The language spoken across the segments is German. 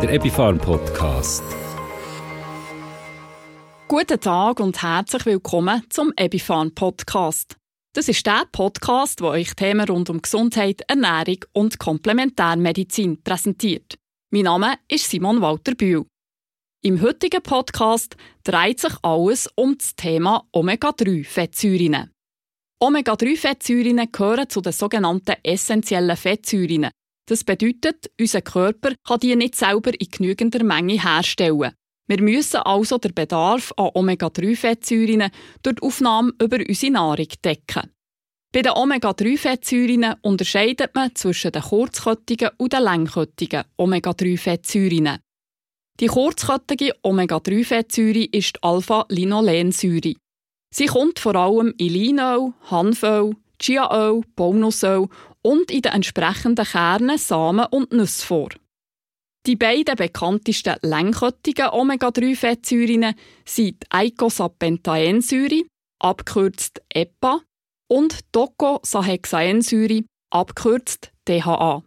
der Epifarm Podcast. Guten Tag und herzlich willkommen zum Epifarm Podcast. Das ist der Podcast, wo euch Themen rund um Gesundheit, Ernährung und Komplementärmedizin präsentiert. Mein Name ist Simon Walter Bühl. Im heutigen Podcast dreht sich alles um das Thema Omega-3-Fettsäuren. Omega-3-Fettsäuren gehören zu den sogenannten essentiellen Fettsäuren. Das bedeutet, unser Körper kann die nicht selber in genügender Menge herstellen. Wir müssen also den Bedarf an Omega-3-Fettsäuren durch die Aufnahme über unsere Nahrung decken. Bei den Omega-3-Fettsäuren unterscheidet man zwischen den kurzkettigen und den langkettigen Omega-3-Fettsäuren. Die kurzkettige Omega-3-Fettsäure ist die Alpha-Linolensäure. Sie kommt vor allem in Leinöl, Hanföl, Chiaöl, Baumnussöl und in den entsprechenden Kernen, Samen und Nüsse vor. Die beiden bekanntesten langkettigen Omega-3-Fettsäuren sind die Eicosapentaensäure, abgekürzt EPA, und Docosahexaensäure, abgekürzt DHA.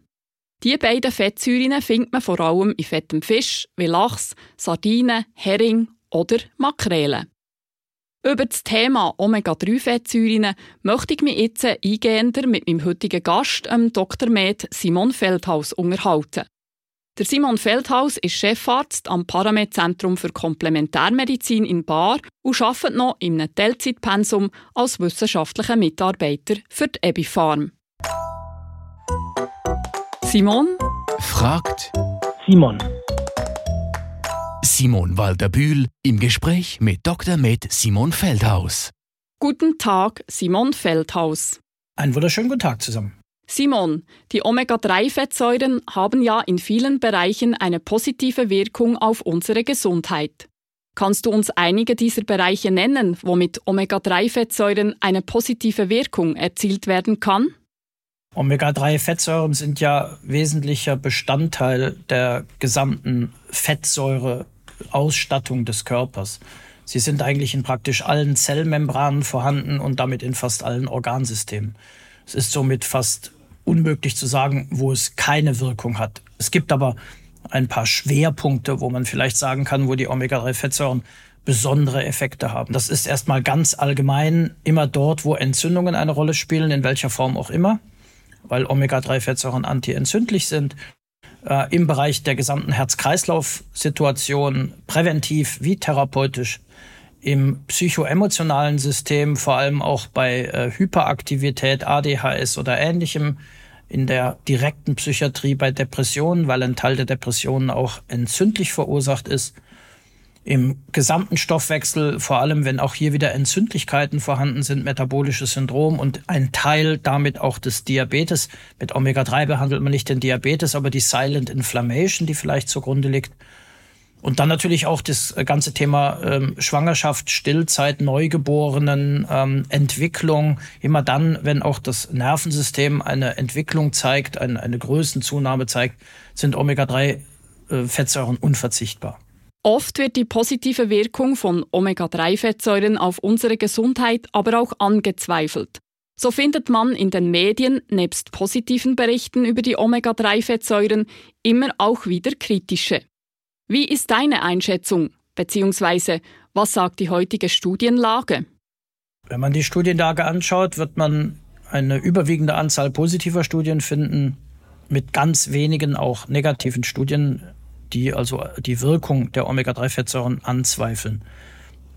Diese beiden Fettsäuren findet man vor allem in fettem Fisch wie Lachs, Sardinen, Hering oder Makrelen. Über das Thema Omega-3-Fettsäuren möchte ich mich jetzt eingehender mit meinem heutigen Gast, Dr. Med Simon Feldhaus, unterhalten. Der Simon Feldhaus ist Chefarzt am Paramed-Zentrum für Komplementärmedizin in Bar und arbeitet noch in einem Teilzeitpensum als wissenschaftlicher Mitarbeiter für die Ebifarm. Simon fragt Simon. Simon Walter-Bühl im Gespräch mit Dr. Med Simon Feldhaus. Guten Tag, Simon Feldhaus. Einen wunderschönen guten Tag zusammen. Simon, die Omega-3-Fettsäuren haben ja in vielen Bereichen eine positive Wirkung auf unsere Gesundheit. Kannst du uns einige dieser Bereiche nennen, womit Omega-3-Fettsäuren eine positive Wirkung erzielt werden kann? Omega-3-Fettsäuren sind ja wesentlicher Bestandteil der gesamten Fettsäureausstattung des Körpers. Sie sind eigentlich in praktisch allen Zellmembranen vorhanden und damit in fast allen Organsystemen. Es ist somit fast unmöglich zu sagen, wo es keine Wirkung hat. Es gibt aber ein paar Schwerpunkte, wo man vielleicht sagen kann, wo die Omega-3-Fettsäuren besondere Effekte haben. Das ist erstmal ganz allgemein immer dort, wo Entzündungen eine Rolle spielen, in welcher Form auch immer weil Omega-3-Fettsäuren antientzündlich sind. Äh, Im Bereich der gesamten Herz-Kreislauf-Situation, präventiv wie therapeutisch, im psychoemotionalen System, vor allem auch bei äh, Hyperaktivität, ADHS oder ähnlichem, in der direkten Psychiatrie bei Depressionen, weil ein Teil der Depressionen auch entzündlich verursacht ist im gesamten Stoffwechsel, vor allem wenn auch hier wieder Entzündlichkeiten vorhanden sind, metabolisches Syndrom und ein Teil damit auch des Diabetes. Mit Omega-3 behandelt man nicht den Diabetes, aber die Silent Inflammation, die vielleicht zugrunde liegt. Und dann natürlich auch das ganze Thema ähm, Schwangerschaft, Stillzeit, Neugeborenen, ähm, Entwicklung. Immer dann, wenn auch das Nervensystem eine Entwicklung zeigt, eine, eine Größenzunahme zeigt, sind Omega-3-Fettsäuren äh, unverzichtbar. Oft wird die positive Wirkung von Omega-3-Fettsäuren auf unsere Gesundheit aber auch angezweifelt. So findet man in den Medien nebst positiven Berichten über die Omega-3-Fettsäuren immer auch wieder kritische. Wie ist deine Einschätzung, beziehungsweise was sagt die heutige Studienlage? Wenn man die Studienlage anschaut, wird man eine überwiegende Anzahl positiver Studien finden, mit ganz wenigen auch negativen Studien die also die Wirkung der Omega-3-Fettsäuren anzweifeln.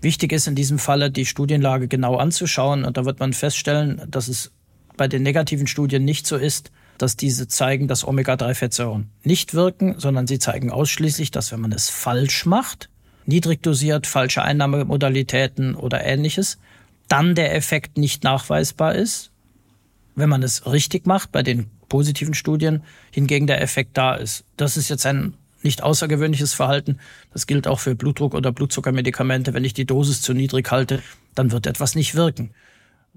Wichtig ist in diesem Falle, die Studienlage genau anzuschauen und da wird man feststellen, dass es bei den negativen Studien nicht so ist, dass diese zeigen, dass Omega-3-Fettsäuren nicht wirken, sondern sie zeigen ausschließlich, dass wenn man es falsch macht, niedrig dosiert, falsche Einnahmemodalitäten oder ähnliches, dann der Effekt nicht nachweisbar ist. Wenn man es richtig macht, bei den positiven Studien hingegen der Effekt da ist. Das ist jetzt ein nicht außergewöhnliches Verhalten. Das gilt auch für Blutdruck- oder Blutzuckermedikamente. Wenn ich die Dosis zu niedrig halte, dann wird etwas nicht wirken.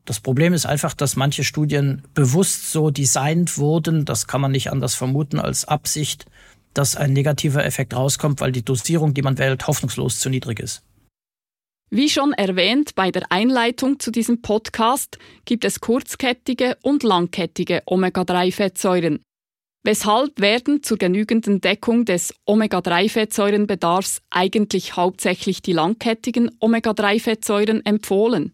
Das Problem ist einfach, dass manche Studien bewusst so designt wurden, das kann man nicht anders vermuten als Absicht, dass ein negativer Effekt rauskommt, weil die Dosierung, die man wählt, hoffnungslos zu niedrig ist. Wie schon erwähnt bei der Einleitung zu diesem Podcast gibt es kurzkettige und langkettige Omega-3-Fettsäuren. Weshalb werden zur genügenden Deckung des Omega-3-Fettsäurenbedarfs eigentlich hauptsächlich die langkettigen Omega-3-Fettsäuren empfohlen?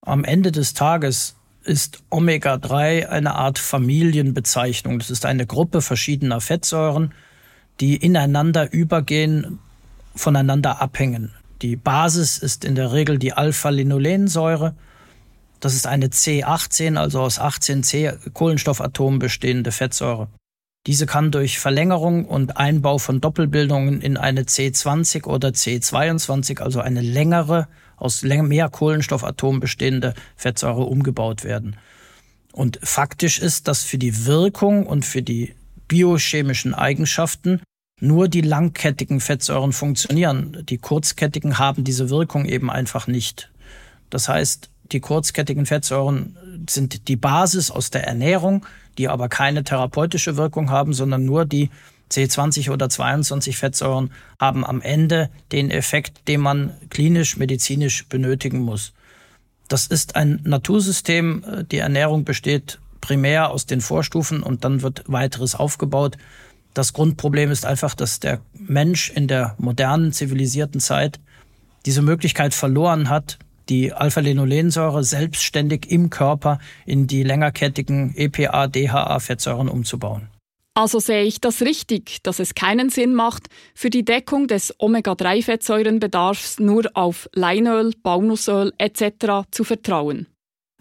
Am Ende des Tages ist Omega-3 eine Art Familienbezeichnung. Das ist eine Gruppe verschiedener Fettsäuren, die ineinander übergehen, voneinander abhängen. Die Basis ist in der Regel die Alpha-Linolensäure. Das ist eine C18, also aus 18 C-Kohlenstoffatomen bestehende Fettsäure. Diese kann durch Verlängerung und Einbau von Doppelbildungen in eine C20 oder C22, also eine längere, aus mehr Kohlenstoffatomen bestehende Fettsäure umgebaut werden. Und faktisch ist, dass für die Wirkung und für die biochemischen Eigenschaften nur die langkettigen Fettsäuren funktionieren. Die kurzkettigen haben diese Wirkung eben einfach nicht. Das heißt, die kurzkettigen Fettsäuren sind die Basis aus der Ernährung, die aber keine therapeutische Wirkung haben, sondern nur die C20 oder 22 Fettsäuren haben am Ende den Effekt, den man klinisch, medizinisch benötigen muss. Das ist ein Natursystem. Die Ernährung besteht primär aus den Vorstufen und dann wird weiteres aufgebaut. Das Grundproblem ist einfach, dass der Mensch in der modernen, zivilisierten Zeit diese Möglichkeit verloren hat, die Alpha-Linolensäure selbstständig im Körper in die längerkettigen EPA-DHA-Fettsäuren umzubauen. Also sehe ich das richtig, dass es keinen Sinn macht, für die Deckung des Omega-3-Fettsäurenbedarfs nur auf Leinöl, Baumnussöl etc. zu vertrauen.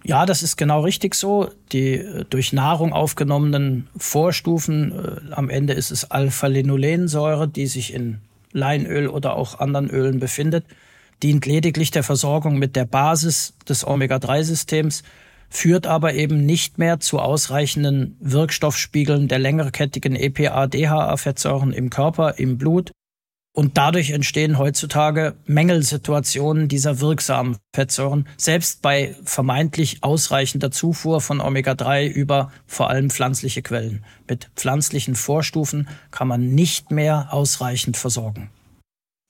Ja, das ist genau richtig so. Die äh, durch Nahrung aufgenommenen Vorstufen, äh, am Ende ist es Alpha-Linolensäure, die sich in Leinöl oder auch anderen Ölen befindet, dient lediglich der Versorgung mit der Basis des Omega-3-Systems führt aber eben nicht mehr zu ausreichenden Wirkstoffspiegeln der längerkettigen EPA-DHA-Fettsäuren im Körper, im Blut. Und dadurch entstehen heutzutage Mängelsituationen dieser wirksamen Fettsäuren, selbst bei vermeintlich ausreichender Zufuhr von Omega-3 über vor allem pflanzliche Quellen. Mit pflanzlichen Vorstufen kann man nicht mehr ausreichend versorgen.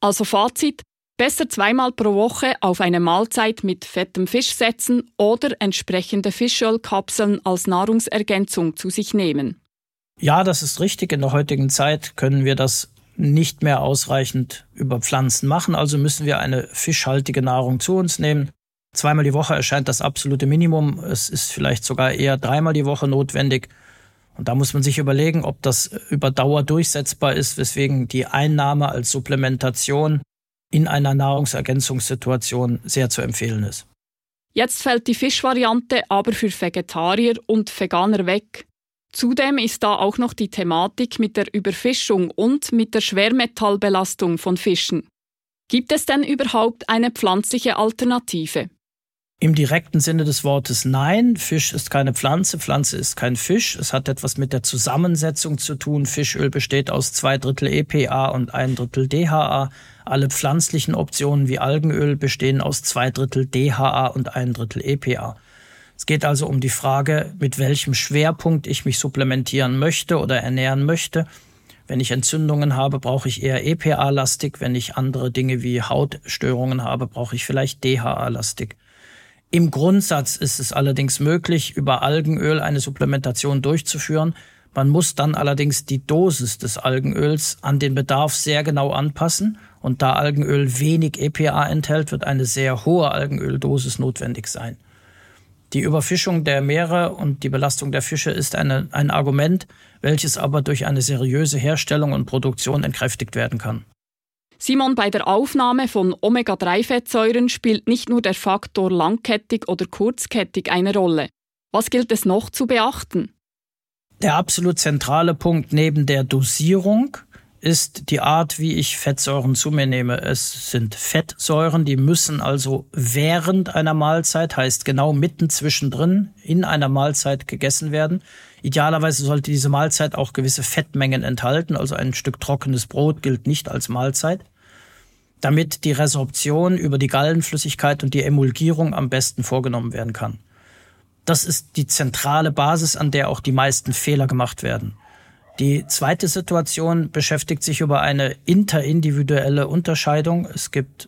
Also Fazit, Besser zweimal pro Woche auf eine Mahlzeit mit fettem Fisch setzen oder entsprechende Fischölkapseln als Nahrungsergänzung zu sich nehmen. Ja, das ist richtig. In der heutigen Zeit können wir das nicht mehr ausreichend über Pflanzen machen, also müssen wir eine fischhaltige Nahrung zu uns nehmen. Zweimal die Woche erscheint das absolute Minimum. Es ist vielleicht sogar eher dreimal die Woche notwendig. Und da muss man sich überlegen, ob das über Dauer durchsetzbar ist, weswegen die Einnahme als Supplementation in einer Nahrungsergänzungssituation sehr zu empfehlen ist. Jetzt fällt die Fischvariante aber für Vegetarier und Veganer weg. Zudem ist da auch noch die Thematik mit der Überfischung und mit der Schwermetallbelastung von Fischen. Gibt es denn überhaupt eine pflanzliche Alternative? Im direkten Sinne des Wortes nein. Fisch ist keine Pflanze, Pflanze ist kein Fisch. Es hat etwas mit der Zusammensetzung zu tun. Fischöl besteht aus zwei Drittel EPA und ein Drittel DHA. Alle pflanzlichen Optionen wie Algenöl bestehen aus zwei Drittel DHA und ein Drittel EPA. Es geht also um die Frage, mit welchem Schwerpunkt ich mich supplementieren möchte oder ernähren möchte. Wenn ich Entzündungen habe, brauche ich eher EPA-lastig. Wenn ich andere Dinge wie Hautstörungen habe, brauche ich vielleicht DHA-lastig. Im Grundsatz ist es allerdings möglich, über Algenöl eine Supplementation durchzuführen. Man muss dann allerdings die Dosis des Algenöls an den Bedarf sehr genau anpassen. Und da Algenöl wenig EPA enthält, wird eine sehr hohe Algenöldosis notwendig sein. Die Überfischung der Meere und die Belastung der Fische ist eine, ein Argument, welches aber durch eine seriöse Herstellung und Produktion entkräftigt werden kann. Simon, bei der Aufnahme von Omega-3-Fettsäuren spielt nicht nur der Faktor langkettig oder kurzkettig eine Rolle. Was gilt es noch zu beachten? Der absolut zentrale Punkt neben der Dosierung ist die Art, wie ich Fettsäuren zu mir nehme. Es sind Fettsäuren, die müssen also während einer Mahlzeit, heißt genau mitten zwischendrin in einer Mahlzeit gegessen werden. Idealerweise sollte diese Mahlzeit auch gewisse Fettmengen enthalten, also ein Stück trockenes Brot gilt nicht als Mahlzeit, damit die Resorption über die Gallenflüssigkeit und die Emulgierung am besten vorgenommen werden kann. Das ist die zentrale Basis, an der auch die meisten Fehler gemacht werden. Die zweite Situation beschäftigt sich über eine interindividuelle Unterscheidung. Es gibt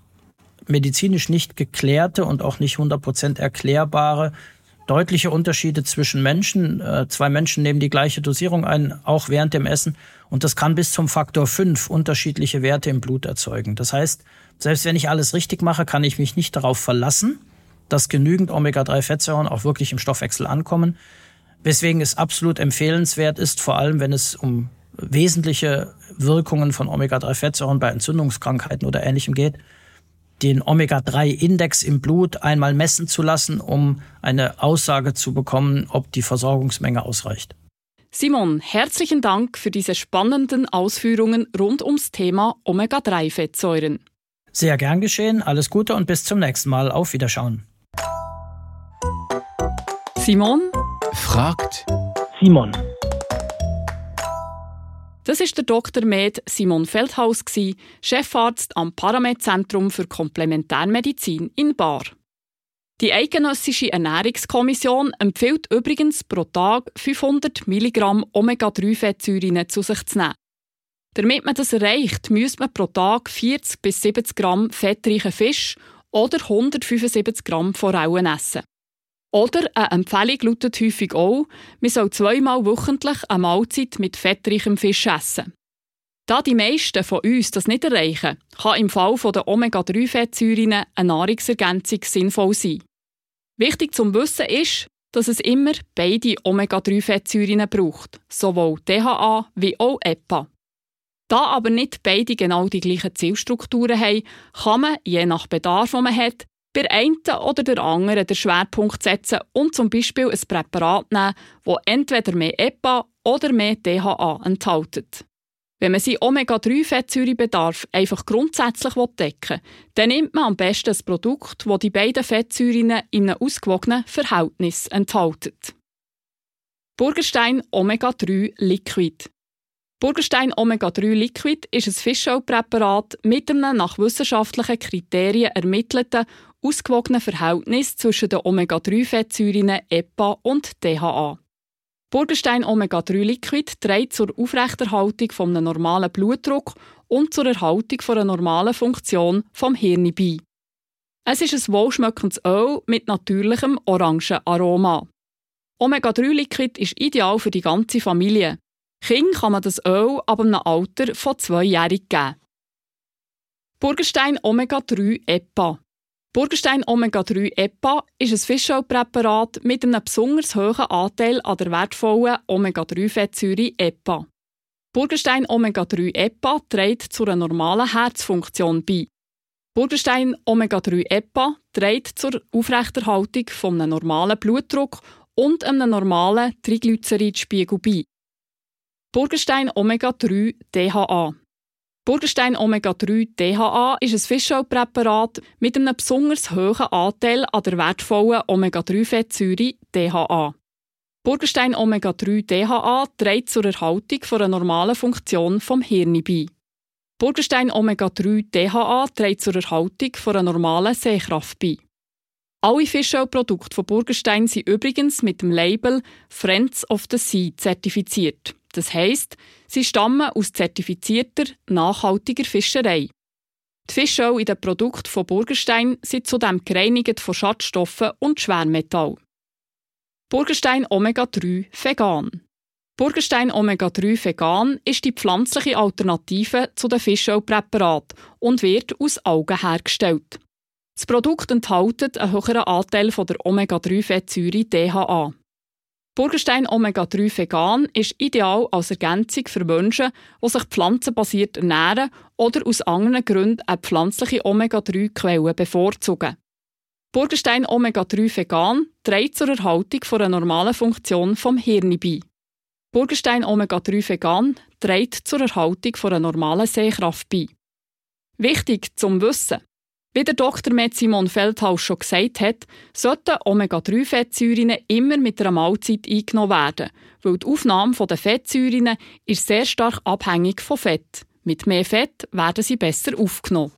medizinisch nicht geklärte und auch nicht 100% erklärbare deutliche Unterschiede zwischen Menschen. Äh, zwei Menschen nehmen die gleiche Dosierung ein, auch während dem Essen. Und das kann bis zum Faktor 5 unterschiedliche Werte im Blut erzeugen. Das heißt, selbst wenn ich alles richtig mache, kann ich mich nicht darauf verlassen, dass genügend Omega-3-Fettsäuren auch wirklich im Stoffwechsel ankommen. Weswegen es absolut empfehlenswert ist, vor allem wenn es um wesentliche Wirkungen von Omega-3-Fettsäuren bei Entzündungskrankheiten oder ähnlichem geht, den Omega-3-Index im Blut einmal messen zu lassen, um eine Aussage zu bekommen, ob die Versorgungsmenge ausreicht. Simon, herzlichen Dank für diese spannenden Ausführungen rund ums Thema Omega-3-Fettsäuren. Sehr gern geschehen, alles Gute und bis zum nächsten Mal. Auf Wiederschauen. Simon fragt Simon. Das ist der Dr. Med Simon Feldhaus, Chefarzt am Paramed-Zentrum für Komplementärmedizin in Bar. Die Eidgenössische Ernährungskommission empfiehlt übrigens pro Tag 500 Milligramm Omega-3-Fettsäuren zu sich zu nehmen. Damit man das erreicht, müsste man pro Tag 40 bis 70 Gramm fettreichen Fisch oder 175 Gramm Forellen essen. Oder eine Empfehlung lautet häufig auch, man soll zweimal wöchentlich eine Mahlzeit mit fettreichem Fisch essen. Da die meisten von uns das nicht erreichen, kann im Fall der Omega-3-Fettsäuren eine Nahrungsergänzung sinnvoll sein. Wichtig zum Wissen ist, dass es immer beide Omega-3-Fettsäuren braucht, sowohl DHA wie auch EPA. Da aber nicht beide genau die gleichen Zielstrukturen haben, kann man, je nach Bedarf, den man hat, bei einen oder der anderen den Schwerpunkt setzen und zum Beispiel ein Präparat nehmen, das entweder mehr EPA oder mehr DHA enthält. Wenn man seinen Omega-3-Fettsäurebedarf einfach grundsätzlich decken will, dann nimmt man am besten ein Produkt, das die beiden Fettsäuren in einem ausgewogenen Verhältnis enthält. Burgerstein Omega-3 Liquid Burgerstein Omega-3 Liquid ist ein Fischölpräparat mit einem nach wissenschaftlichen Kriterien ermittelten ausgewogenen Verhältnis zwischen den Omega-3-Fettsäuren EPA und DHA. Burgenstein Omega-3 Liquid trägt zur Aufrechterhaltung von einem normalen Blutdruck und zur Erhaltung von einer normalen Funktion vom Hirn bei. Es ist ein wohlschmeckendes Öl mit natürlichem orangen Aroma. Omega-3 Liquid ist ideal für die ganze Familie. Kind kann man das Öl ab einem Alter von zweijährig geben. Burgenstein Omega-3 EPA Burgenstein Omega-3 EPA ist ein Fischölpräparat mit einem besonders hohen Anteil an der wertvollen Omega-3-Fettsäure EPA. Burgenstein Omega-3 EPA trägt zu einer normalen Herzfunktion bei. Burgenstein Omega-3 EPA trägt zur Aufrechterhaltung von einem normalen Blutdruck und einem normalen Triglyceridspiegel bei. Burgenstein Omega-3 DHA Burgenstein Omega-3 DHA ist ein Fischölpräparat mit einem besonders hohen Anteil an der wertvollen Omega-3-Fettsäure DHA. Burgenstein Omega-3 DHA trägt zur Erhaltung einer normalen Funktion vom Hirn bei. Burgenstein Omega-3 DHA trägt zur Erhaltung einer normalen Sehkraft bei. Alle Fischölprodukte von Burgenstein sind übrigens mit dem Label Friends of the Sea zertifiziert. Das heisst, sie stammen aus zertifizierter, nachhaltiger Fischerei. Die Fischöl in den Produkten von Burgerstein sind zudem gereinigt von Schadstoffen und Schwermetall. Burgerstein Omega 3 Vegan. Burgerstein Omega 3 Vegan ist die pflanzliche Alternative zu den Fischölpräparaten und wird aus Algen hergestellt. Das Produkt enthält einen höheren Anteil von der Omega-3-Fettsäure DHA. Burgerstein Omega-3 Vegan ist ideal als Ergänzung für Menschen, die sich pflanzenbasiert ernähren oder aus anderen Gründen eine pflanzliche Omega-3-Quelle bevorzugen. Burgerstein Omega-3 Vegan trägt zur Erhaltung von einer normalen Funktion vom Hirn bei. Burgerstein Omega-3 Vegan trägt zur Erhaltung von einer normalen Sehkraft bei. Wichtig zum Wissen. Wie der Dr. Med Simon Feldhaus schon gesagt hat, sollten Omega-3-Fettsäuren immer mit einer Mahlzeit eingenommen werden, weil die Aufnahme der Fettsäuren ist sehr stark abhängig von Fett. Mit mehr Fett werden sie besser aufgenommen.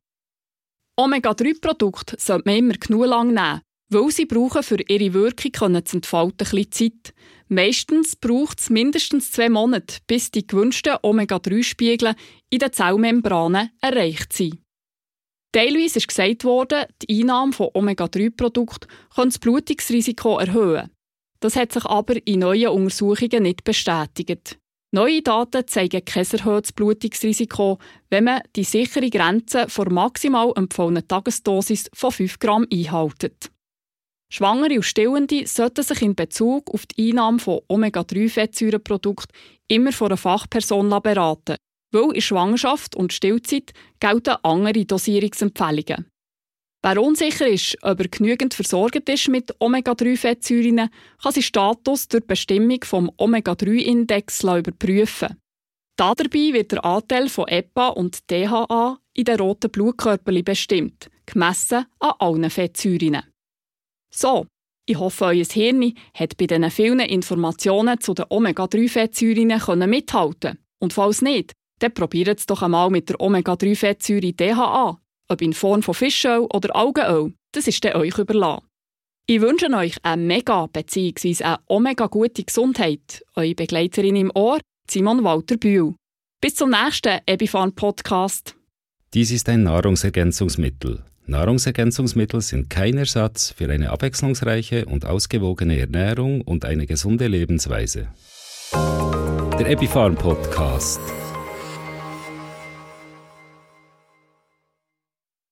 Omega-3-Produkte sollte man immer genug lang nehmen, weil sie brauchen für ihre Wirkung zu entfalten ein Zeit. Meistens braucht es mindestens zwei Monate, bis die gewünschten Omega-3-Spiegel in den Zellmembranen erreicht sind. Teilweise ist gesagt worden, die Einnahme von Omega-3-Produkten könnte das Blutungsrisiko erhöhen. Das hat sich aber in neuen Untersuchungen nicht bestätigt. Neue Daten zeigen kein erhöhtes Blutungsrisiko, wenn man die sichere Grenze vor maximal empfohlenen Tagesdosis von 5 Gramm einhält. Schwangere und Stillende sollten sich in Bezug auf die Einnahme von Omega-3-Fettsäurenprodukten immer von einer Fachperson beraten, weil in Schwangerschaft und Stillzeit gelten andere Dosierungsempfehlungen. Wer unsicher ist, ob er genügend versorgt ist mit Omega-3-Fettsäuren, kann seinen Status durch die Bestimmung vom Omega-3-Index überprüfen. Dabei wird der Anteil von EPA und DHA in den roten Blutkörperchen bestimmt, gemessen an allen Fettsäuren. So, ich hoffe, euer Hirn hat bei diesen vielen Informationen zu den Omega-3-Fettsäuren mithalten Und falls nicht, dann probiert es doch einmal mit der Omega-3-Fettsäure DHA ob in Form von Fischöl oder Augenöl, das ist dann euch überlassen. Ich wünsche euch eine mega bzw. eine omega gute Gesundheit. Eure Begleiterin im Ohr, Simon Walter Bühl. Bis zum nächsten Ebifan Podcast. Dies ist ein Nahrungsergänzungsmittel. Nahrungsergänzungsmittel sind kein Ersatz für eine abwechslungsreiche und ausgewogene Ernährung und eine gesunde Lebensweise. Der Epifarm Podcast.